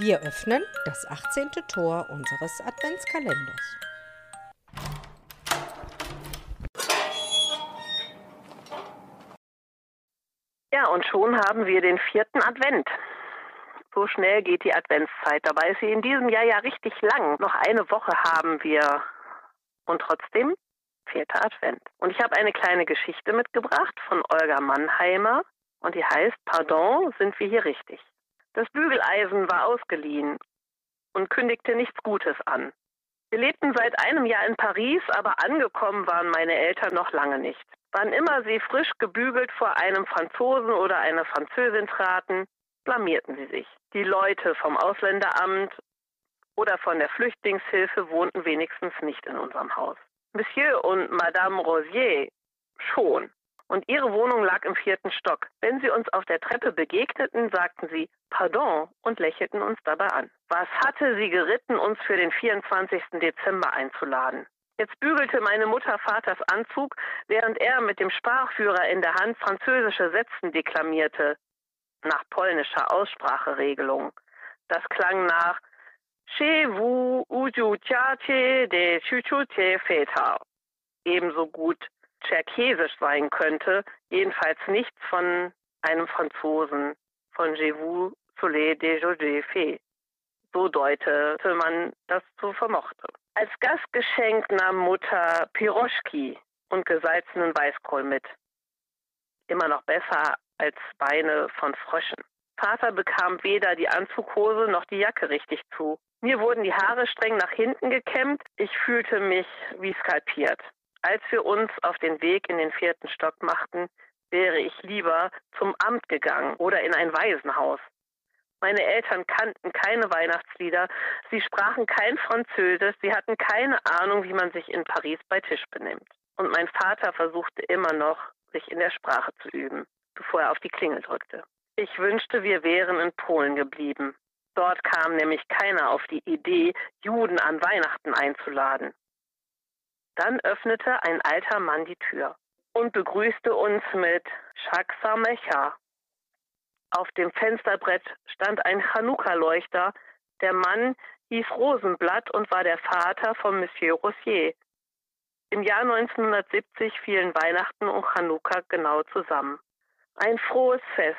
Wir öffnen das 18. Tor unseres Adventskalenders. Ja, und schon haben wir den vierten Advent. So schnell geht die Adventszeit. Dabei ist sie in diesem Jahr ja richtig lang. Noch eine Woche haben wir. Und trotzdem vierter Advent. Und ich habe eine kleine Geschichte mitgebracht von Olga Mannheimer. Und die heißt, Pardon, sind wir hier richtig? Das Bügeleisen war ausgeliehen und kündigte nichts Gutes an. Wir lebten seit einem Jahr in Paris, aber angekommen waren meine Eltern noch lange nicht. Wann immer sie frisch gebügelt vor einem Franzosen oder einer Französin traten, blamierten sie sich. Die Leute vom Ausländeramt oder von der Flüchtlingshilfe wohnten wenigstens nicht in unserem Haus. Monsieur und Madame Rosier schon. Und ihre Wohnung lag im vierten Stock. Wenn sie uns auf der Treppe begegneten, sagten sie Pardon und lächelten uns dabei an. Was hatte sie geritten, uns für den 24. Dezember einzuladen? Jetzt bügelte meine Mutter Vaters Anzug, während er mit dem Sprachführer in der Hand französische Sätzen deklamierte, nach polnischer Ausspracheregelung. Das klang nach Chez vous ujuchache de chuchute feta. Ebenso gut tscherkesisch sein könnte, jedenfalls nichts von einem Franzosen, von Je vous soleil de José So deutete man das so vermochte. Als Gastgeschenk nahm Mutter Piroschki und gesalzenen Weißkohl mit. Immer noch besser als Beine von Fröschen. Vater bekam weder die Anzughose noch die Jacke richtig zu. Mir wurden die Haare streng nach hinten gekämmt. Ich fühlte mich wie skalpiert. Als wir uns auf den Weg in den vierten Stock machten, wäre ich lieber zum Amt gegangen oder in ein Waisenhaus. Meine Eltern kannten keine Weihnachtslieder, sie sprachen kein Französisch, sie hatten keine Ahnung, wie man sich in Paris bei Tisch benimmt. Und mein Vater versuchte immer noch, sich in der Sprache zu üben, bevor er auf die Klingel drückte. Ich wünschte, wir wären in Polen geblieben. Dort kam nämlich keiner auf die Idee, Juden an Weihnachten einzuladen. Dann öffnete ein alter Mann die Tür und begrüßte uns mit Shaksa Mecha, auf dem Fensterbrett stand ein Chanukka-Leuchter. Der Mann hieß Rosenblatt und war der Vater von Monsieur Rossier. Im Jahr 1970 fielen Weihnachten und Chanukka genau zusammen. Ein frohes Fest.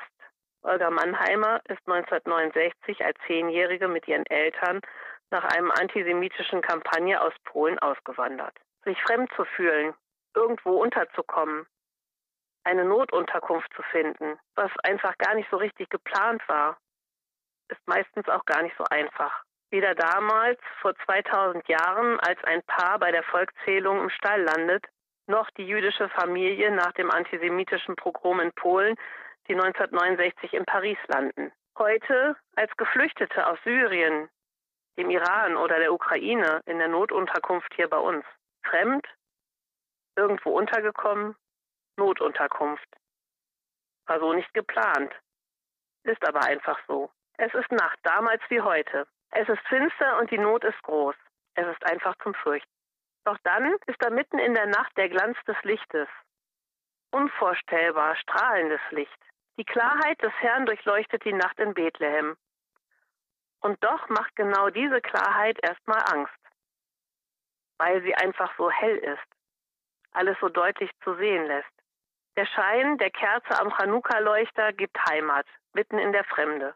Olga Mannheimer ist 1969 als Zehnjährige mit ihren Eltern nach einem antisemitischen Kampagne aus Polen ausgewandert. Sich fremd zu fühlen, irgendwo unterzukommen, eine Notunterkunft zu finden, was einfach gar nicht so richtig geplant war, ist meistens auch gar nicht so einfach. Weder damals, vor 2000 Jahren, als ein Paar bei der Volkszählung im Stall landet, noch die jüdische Familie nach dem antisemitischen Pogrom in Polen, die 1969 in Paris landen. Heute als Geflüchtete aus Syrien, dem Iran oder der Ukraine in der Notunterkunft hier bei uns. Fremd, irgendwo untergekommen, Notunterkunft. War so nicht geplant. Ist aber einfach so. Es ist Nacht, damals wie heute. Es ist finster und die Not ist groß. Es ist einfach zum Fürchten. Doch dann ist da mitten in der Nacht der Glanz des Lichtes. Unvorstellbar strahlendes Licht. Die Klarheit des Herrn durchleuchtet die Nacht in Bethlehem. Und doch macht genau diese Klarheit erstmal Angst, weil sie einfach so hell ist, alles so deutlich zu sehen lässt. Der Schein der Kerze am Chanukka-Leuchter gibt Heimat, mitten in der Fremde.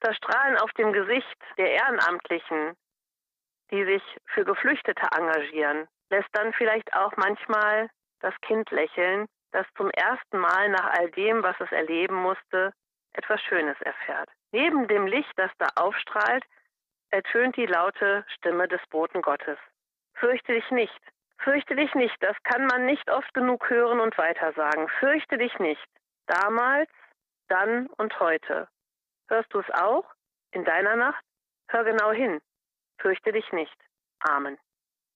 Das Strahlen auf dem Gesicht der Ehrenamtlichen, die sich für Geflüchtete engagieren, lässt dann vielleicht auch manchmal das Kind lächeln, das zum ersten Mal nach all dem, was es erleben musste, etwas Schönes erfährt. Neben dem Licht, das da aufstrahlt, ertönt die laute Stimme des Boten Gottes. Fürchte dich nicht, Fürchte dich nicht, das kann man nicht oft genug hören und weitersagen. Fürchte dich nicht. Damals, dann und heute. Hörst du es auch? In deiner Nacht? Hör genau hin. Fürchte dich nicht. Amen.